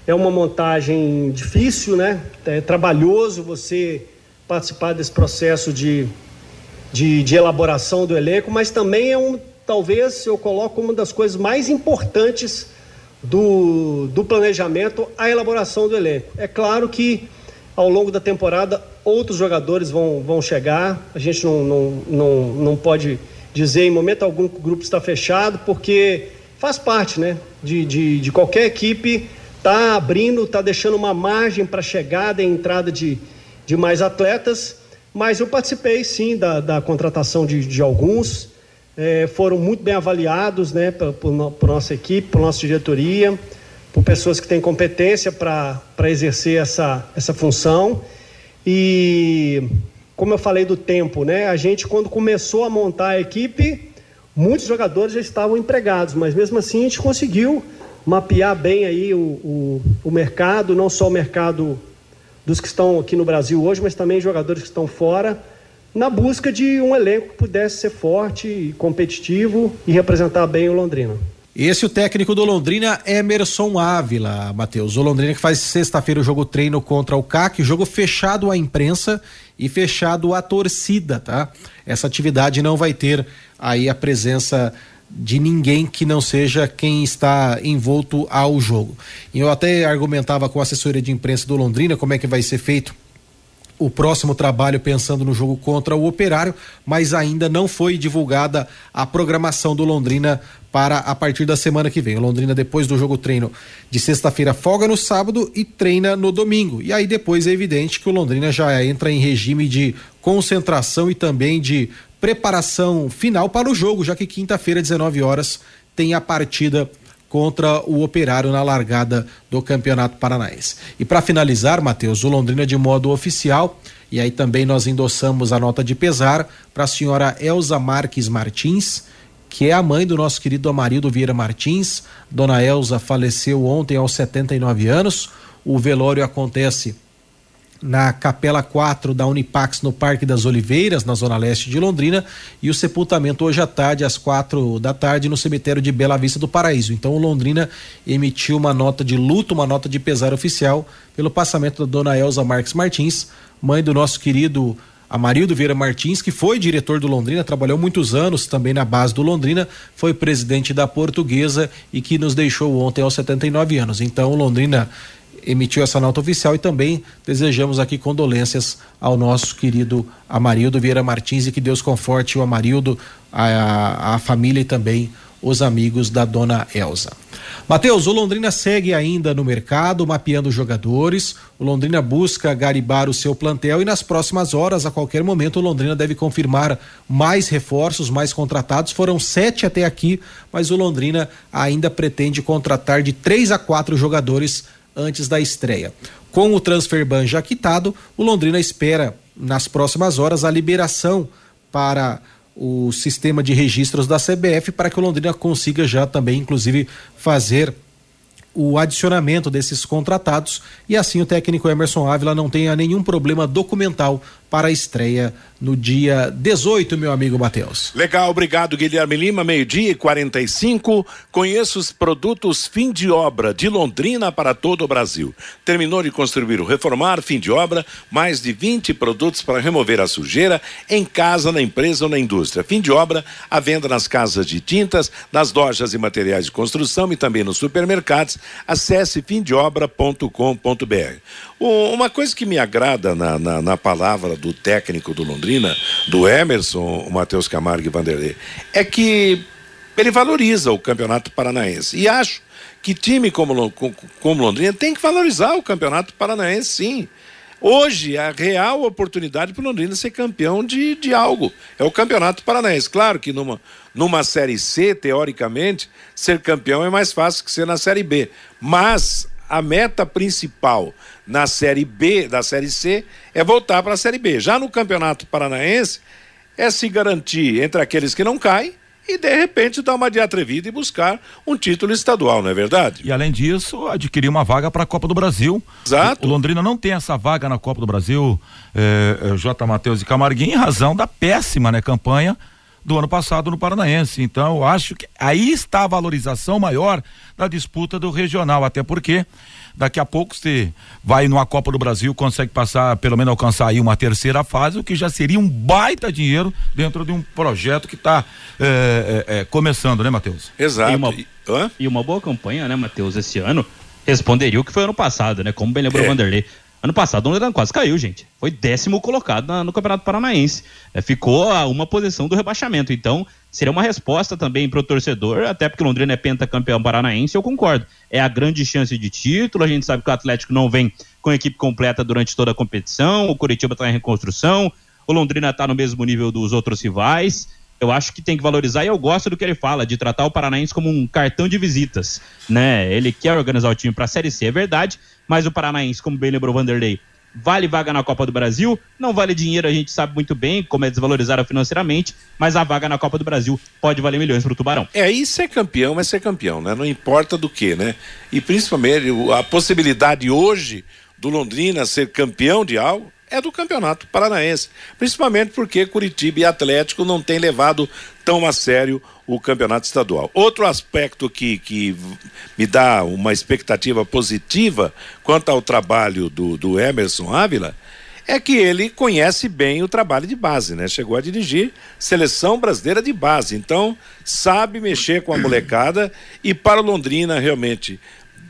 É uma montagem difícil, né? É trabalhoso você participar desse processo de, de, de elaboração do elenco, mas também é um, talvez eu coloco uma das coisas mais importantes do, do planejamento, a elaboração do elenco. É claro que ao longo da temporada outros jogadores vão, vão chegar, a gente não, não, não, não pode dizer em momento algum que o grupo está fechado, porque faz parte né, de, de, de qualquer equipe tá abrindo, tá deixando uma margem para chegada e entrada de, de mais atletas, mas eu participei sim da, da contratação de, de alguns, é, foram muito bem avaliados né, por, por, por nossa equipe, por nossa diretoria, por pessoas que têm competência para exercer essa, essa função. E como eu falei do tempo, né, a gente quando começou a montar a equipe, muitos jogadores já estavam empregados, mas mesmo assim a gente conseguiu mapear bem aí o, o, o mercado, não só o mercado dos que estão aqui no Brasil hoje, mas também jogadores que estão fora, na busca de um elenco que pudesse ser forte, competitivo e representar bem o Londrina. Esse é o técnico do Londrina, Emerson Ávila, Matheus. O Londrina que faz sexta-feira o jogo treino contra o CAC, jogo fechado à imprensa e fechado à torcida, tá? Essa atividade não vai ter aí a presença de ninguém que não seja quem está envolto ao jogo. E eu até argumentava com a assessoria de imprensa do Londrina como é que vai ser feito o próximo trabalho pensando no jogo contra o Operário, mas ainda não foi divulgada a programação do Londrina para a partir da semana que vem. O Londrina depois do jogo treino de sexta-feira folga no sábado e treina no domingo. E aí depois é evidente que o Londrina já entra em regime de concentração e também de preparação final para o jogo, já que quinta-feira, 19 horas, tem a partida contra o Operário na largada do Campeonato Paranaense. E para finalizar, Matheus, o Londrina de modo oficial, e aí também nós endossamos a nota de pesar para a senhora Elza Marques Martins, que é a mãe do nosso querido Amarildo Vieira Martins. Dona Elza faleceu ontem aos 79 anos. O velório acontece na Capela 4 da Unipax no Parque das Oliveiras, na zona leste de Londrina, e o sepultamento hoje à tarde, às quatro da tarde, no cemitério de Bela Vista do Paraíso. Então, Londrina emitiu uma nota de luto, uma nota de pesar oficial pelo passamento da dona Elza Marques Martins, mãe do nosso querido Amarildo Vieira Martins, que foi diretor do Londrina, trabalhou muitos anos também na base do Londrina, foi presidente da Portuguesa e que nos deixou ontem aos 79 anos. Então, Londrina emitiu essa nota oficial e também desejamos aqui condolências ao nosso querido Amarildo Vieira Martins e que Deus conforte o Amarildo, a, a família e também os amigos da dona Elza. Mateus, o Londrina segue ainda no mercado, mapeando jogadores. O Londrina busca garibar o seu plantel e nas próximas horas, a qualquer momento, o Londrina deve confirmar mais reforços, mais contratados. Foram sete até aqui, mas o Londrina ainda pretende contratar de três a quatro jogadores antes da estreia. Com o transfer ban já quitado, o Londrina espera nas próximas horas a liberação para o sistema de registros da CBF para que o Londrina consiga já também, inclusive, fazer o adicionamento desses contratados e assim o técnico Emerson Ávila não tenha nenhum problema documental para a estreia no dia 18, meu amigo Matheus. Legal, obrigado Guilherme Lima, meio-dia e 45. Conheça os produtos fim de obra de Londrina para todo o Brasil. Terminou de construir ou reformar, fim de obra, mais de 20 produtos para remover a sujeira em casa, na empresa ou na indústria. Fim de obra, a venda nas casas de tintas, nas lojas e materiais de construção e também nos supermercados. Acesse fimdeobra.com.br. Uma coisa que me agrada na, na, na, palavra do técnico do Londrina, do Emerson, o Matheus Camargo e Vanderlei, é que ele valoriza o campeonato paranaense. E acho que time como, como Londrina tem que valorizar o campeonato paranaense, sim. Hoje, a real oportunidade para o Londrina ser campeão de, de algo é o Campeonato Paranaense. Claro que numa, numa Série C, teoricamente, ser campeão é mais fácil que ser na Série B. Mas a meta principal na Série B, da Série C, é voltar para a Série B. Já no Campeonato Paranaense, é se garantir entre aqueles que não caem e de repente dar uma de atrevida e buscar um título estadual, não é verdade? E além disso, adquirir uma vaga para a Copa do Brasil. Exato. O, Londrina não tem essa vaga na Copa do Brasil, eh, J. Matheus e Camarguinho, em razão da péssima né, campanha do ano passado no Paranaense. Então, eu acho que aí está a valorização maior da disputa do regional, até porque daqui a pouco você vai numa Copa do Brasil, consegue passar, pelo menos alcançar aí uma terceira fase, o que já seria um baita dinheiro dentro de um projeto que está é, é, é, começando, né, Matheus? Exato. E uma, e uma boa campanha, né, Matheus, esse ano responderia o que foi ano passado, né? Como bem lembrou o Vanderlei. Ano passado o Londrina quase caiu, gente. Foi décimo colocado na, no Campeonato Paranaense. É, ficou a uma posição do rebaixamento. Então, seria uma resposta também para o torcedor, até porque o Londrina é pentacampeão paranaense, eu concordo. É a grande chance de título. A gente sabe que o Atlético não vem com a equipe completa durante toda a competição. O Curitiba está em reconstrução. O Londrina está no mesmo nível dos outros rivais eu acho que tem que valorizar e eu gosto do que ele fala, de tratar o Paranaense como um cartão de visitas, né? Ele quer organizar o time para a Série C, é verdade, mas o Paranaense, como bem lembrou o Vanderlei, vale vaga na Copa do Brasil, não vale dinheiro, a gente sabe muito bem como é desvalorizado financeiramente, mas a vaga na Copa do Brasil pode valer milhões para o Tubarão. É, e ser campeão é ser campeão, né? Não importa do que, né? E principalmente a possibilidade hoje do Londrina ser campeão de algo é do Campeonato Paranaense, principalmente porque Curitiba e Atlético não têm levado tão a sério o Campeonato Estadual. Outro aspecto que, que me dá uma expectativa positiva quanto ao trabalho do, do Emerson Ávila é que ele conhece bem o trabalho de base, né? Chegou a dirigir seleção brasileira de base, então sabe mexer com a molecada e para Londrina realmente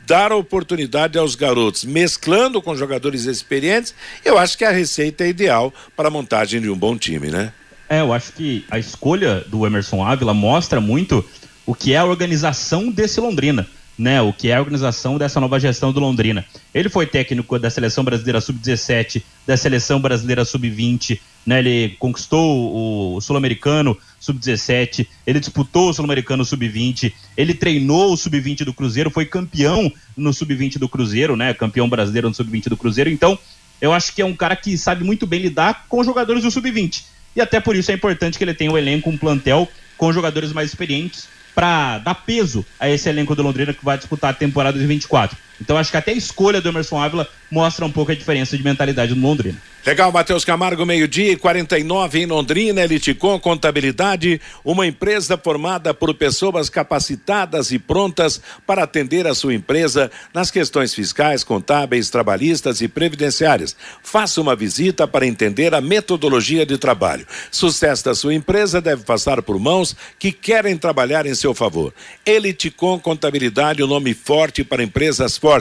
dar a oportunidade aos garotos, mesclando com jogadores experientes, eu acho que a receita é ideal para a montagem de um bom time, né? É, eu acho que a escolha do Emerson Ávila mostra muito o que é a organização desse Londrina, né? O que é a organização dessa nova gestão do Londrina. Ele foi técnico da seleção brasileira sub-17, da seleção brasileira sub-20, né? Ele conquistou o sul-americano sub-17, ele disputou o sul-americano sub-20, ele treinou o sub-20 do Cruzeiro, foi campeão no sub-20 do Cruzeiro, né? Campeão brasileiro no sub-20 do Cruzeiro. Então, eu acho que é um cara que sabe muito bem lidar com jogadores do sub-20. E até por isso é importante que ele tenha um elenco, um plantel com jogadores mais experientes para dar peso a esse elenco do Londrina que vai disputar a temporada de 24. Então acho que até a escolha do Emerson Ávila mostra um pouco a diferença de mentalidade no Londrina. Legal, Matheus Camargo, meio-dia e 49 em Londrina, Eliticom Contabilidade, uma empresa formada por pessoas capacitadas e prontas para atender a sua empresa nas questões fiscais, contábeis, trabalhistas e previdenciárias. Faça uma visita para entender a metodologia de trabalho. Sucesso da sua empresa deve passar por mãos que querem trabalhar em seu favor. Eliticom Contabilidade, o um nome forte para empresas fortes.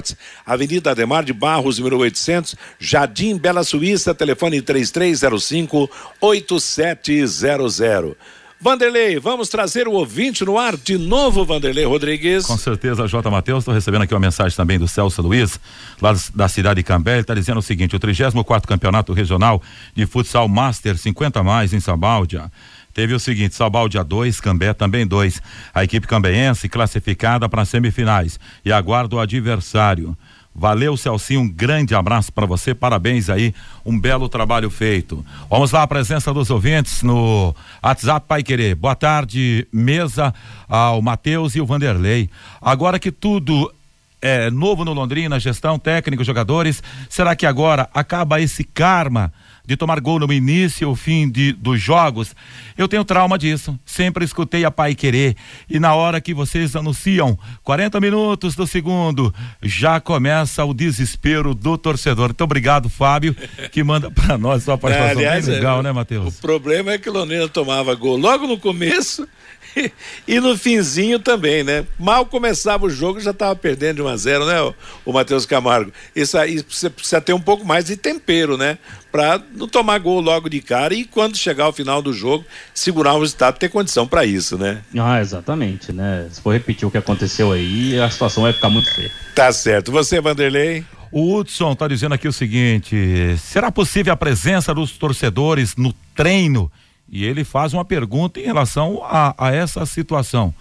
Avenida Ademar de Barros, número 800, Jardim Bela Suíça, telefone 3305 8700. Vanderlei, vamos trazer o ouvinte no ar de novo, Vanderlei Rodrigues. Com certeza, J. Matheus. Estou recebendo aqui uma mensagem também do Celso Luiz, lá da cidade de Cambé. Ele está dizendo o seguinte: o 34 Campeonato Regional de Futsal Master 50 mais em Sabáudia. Teve o seguinte: Sabáudia 2, Cambé também 2. A equipe cambeense classificada para semifinais e aguarda o adversário. Valeu, Celcinho, um grande abraço para você, parabéns aí, um belo trabalho feito. Vamos lá, a presença dos ouvintes no WhatsApp Pai Querer. Boa tarde, mesa, ao Matheus e o Vanderlei. Agora que tudo é novo no Londrina, gestão, técnico, jogadores, será que agora acaba esse karma de tomar gol no início ou fim de, dos jogos, eu tenho trauma disso. Sempre escutei a pai querer. E na hora que vocês anunciam 40 minutos do segundo, já começa o desespero do torcedor. Muito obrigado, Fábio, que manda para nós sua participação. É, aliás, legal, é, né, Matheus? O problema é que o Londrina tomava gol logo no começo e no finzinho também, né? Mal começava o jogo já estava perdendo de 1 a 0, né, o, o Matheus Camargo? Isso aí você precisa ter um pouco mais de tempero, né? Para não tomar gol logo de cara e quando chegar ao final do jogo, segurar o resultado, ter condição para isso, né? Ah, exatamente, né? Se for repetir o que aconteceu aí, a situação vai ficar muito feia. Tá certo. Você, Vanderlei? O Hudson está dizendo aqui o seguinte: será possível a presença dos torcedores no treino? E ele faz uma pergunta em relação a, a essa situação.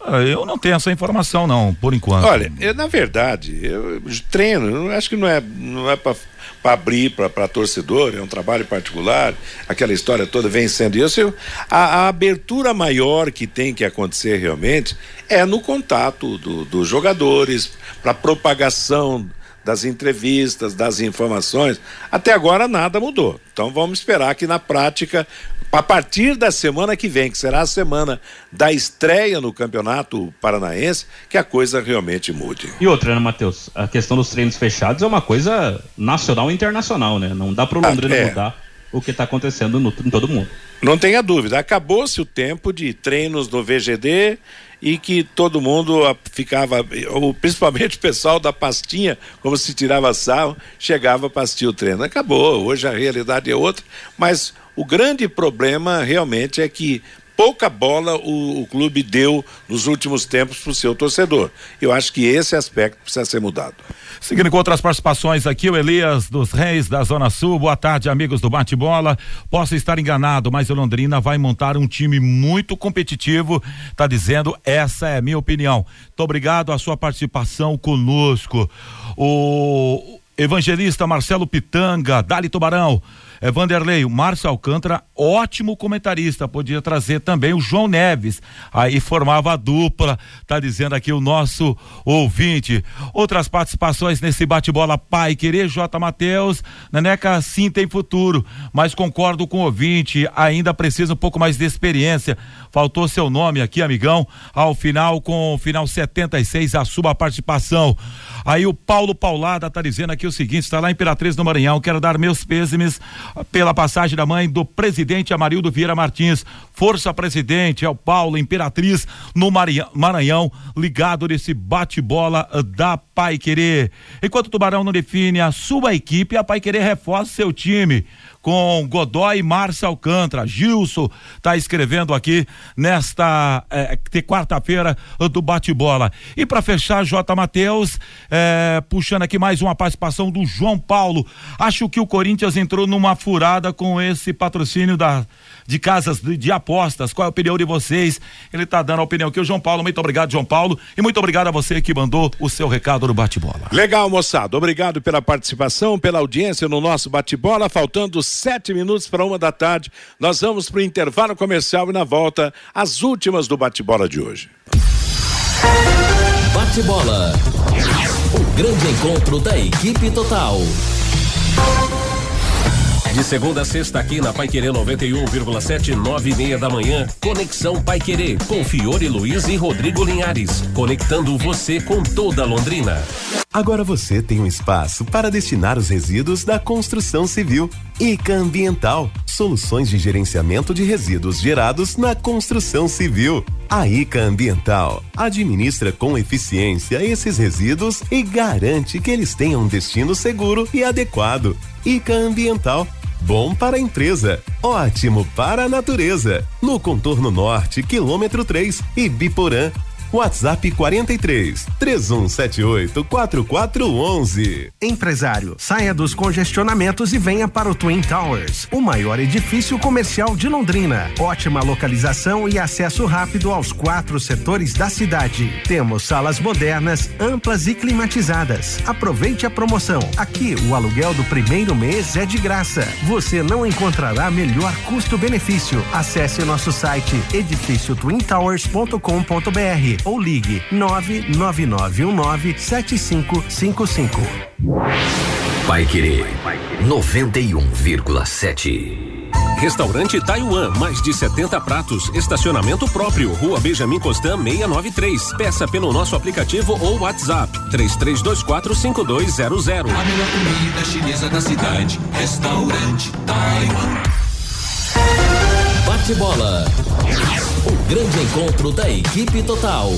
Ah, eu não tenho essa informação não, por enquanto. Olha, eu, na verdade, eu treino, acho que não é, não é para abrir para torcedor, é um trabalho particular, aquela história toda vem sendo isso. A, a, abertura maior que tem que acontecer realmente é no contato do, dos jogadores, para propagação das entrevistas, das informações. Até agora nada mudou. Então vamos esperar que na prática a partir da semana que vem, que será a semana da estreia no Campeonato Paranaense, que a coisa realmente mude. E outra, né, Matheus? A questão dos treinos fechados é uma coisa nacional e internacional, né? Não dá para o Londrina ah, é. mudar o que está acontecendo no, em todo mundo. Não tenha dúvida, acabou-se o tempo de treinos no VGD e que todo mundo ficava, principalmente o pessoal da pastinha, como se tirava sarro, chegava para assistir o treino. Acabou, hoje a realidade é outra, mas o grande problema realmente é que pouca bola o, o clube deu nos últimos tempos para o seu torcedor. Eu acho que esse aspecto precisa ser mudado. Seguindo com outras participações aqui, o Elias dos Reis da Zona Sul. Boa tarde, amigos do Bate-Bola. Posso estar enganado, mas o Londrina vai montar um time muito competitivo. Tá dizendo, essa é a minha opinião. Muito obrigado a sua participação conosco. O evangelista Marcelo Pitanga, Dali Tubarão. É, Vanderlei, o Márcio Alcântara, ótimo comentarista, podia trazer também o João Neves, aí formava a dupla, tá dizendo aqui o nosso ouvinte. Outras participações nesse bate-bola pai, querer J. Matheus, Neneca sim tem futuro, mas concordo com o ouvinte, ainda precisa um pouco mais de experiência. Faltou seu nome aqui, amigão, ao final, com o final 76, a sua participação. Aí o Paulo Paulada tá dizendo aqui o seguinte, está lá em Imperatriz do Maranhão, quero dar meus pêsames pela passagem da mãe do presidente Amarildo Vieira Martins. Força presidente, é o Paulo Imperatriz no Maranhão, ligado nesse bate-bola da Pai Querer. Enquanto o Tubarão não define a sua equipe, a Pai Querer reforça seu time com Godoy Márcio Alcântara. Gilson está escrevendo aqui nesta é, quarta-feira do bate-bola. E para fechar, J. Matheus, é, puxando aqui mais uma participação do João Paulo. Acho que o Corinthians entrou numa furada com esse patrocínio da de casas de, de, apostas. Qual é a opinião de vocês? Ele está dando a opinião aqui, o João Paulo. Muito obrigado, João Paulo. E muito obrigado a você que mandou o seu recado no bate-bola. Legal, moçada. Obrigado pela participação, pela audiência no nosso bate-bola. Faltando sete minutos para uma da tarde, nós vamos para o intervalo comercial e na volta, as últimas do bate-bola de hoje. Bate-bola. O grande encontro da equipe total. De segunda a sexta aqui na Pai Querer 91,7, nove e meia da manhã. Conexão Pai Querer com Fiore Luiz e Rodrigo Linhares, conectando você com toda Londrina. Agora você tem um espaço para destinar os resíduos da construção civil. ICA Ambiental, soluções de gerenciamento de resíduos gerados na construção civil. A ICA Ambiental administra com eficiência esses resíduos e garante que eles tenham um destino seguro e adequado. ICA Ambiental Bom para a empresa, ótimo para a natureza. No contorno norte, quilômetro 3 e Biporã, WhatsApp 43 3178 4411. Empresário, saia dos congestionamentos e venha para o Twin Towers, o maior edifício comercial de Londrina. Ótima localização e acesso rápido aos quatro setores da cidade. Temos salas modernas, amplas e climatizadas. Aproveite a promoção. Aqui o aluguel do primeiro mês é de graça. Você não encontrará melhor custo-benefício. Acesse nosso site edifíciotwintowers.com.br ou ligue 999197555. Vai querer 91,7. Restaurante Taiwan, mais de 70 pratos, estacionamento próprio, Rua Benjamin Constant 693. Peça pelo nosso aplicativo ou WhatsApp 33245200. A melhor comida chinesa da cidade, Restaurante Taiwan. Bate bola. Grande encontro da equipe total.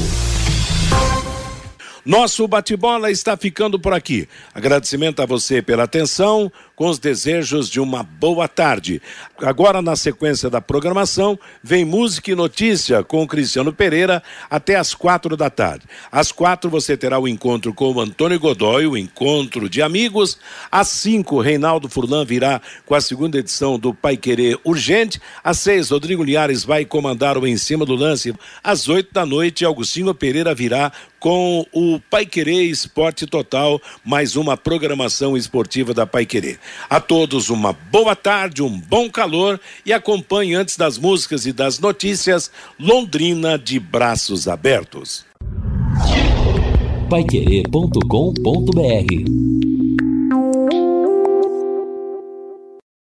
Nosso bate-bola está ficando por aqui. Agradecimento a você pela atenção. Com os desejos de uma boa tarde. Agora, na sequência da programação, vem música e notícia com o Cristiano Pereira até às quatro da tarde. Às quatro você terá o encontro com o Antônio Godoy, o encontro de amigos. Às cinco, Reinaldo Furlan virá com a segunda edição do Pai Querer Urgente. Às seis, Rodrigo Liares vai comandar o Em Cima do Lance. Às oito da noite, Augustinho Pereira virá com o Pai Querer Esporte Total, mais uma programação esportiva da Pai Querer. A todos uma boa tarde, um bom calor e acompanhe antes das músicas e das notícias Londrina de braços abertos. Paiquerê.com.br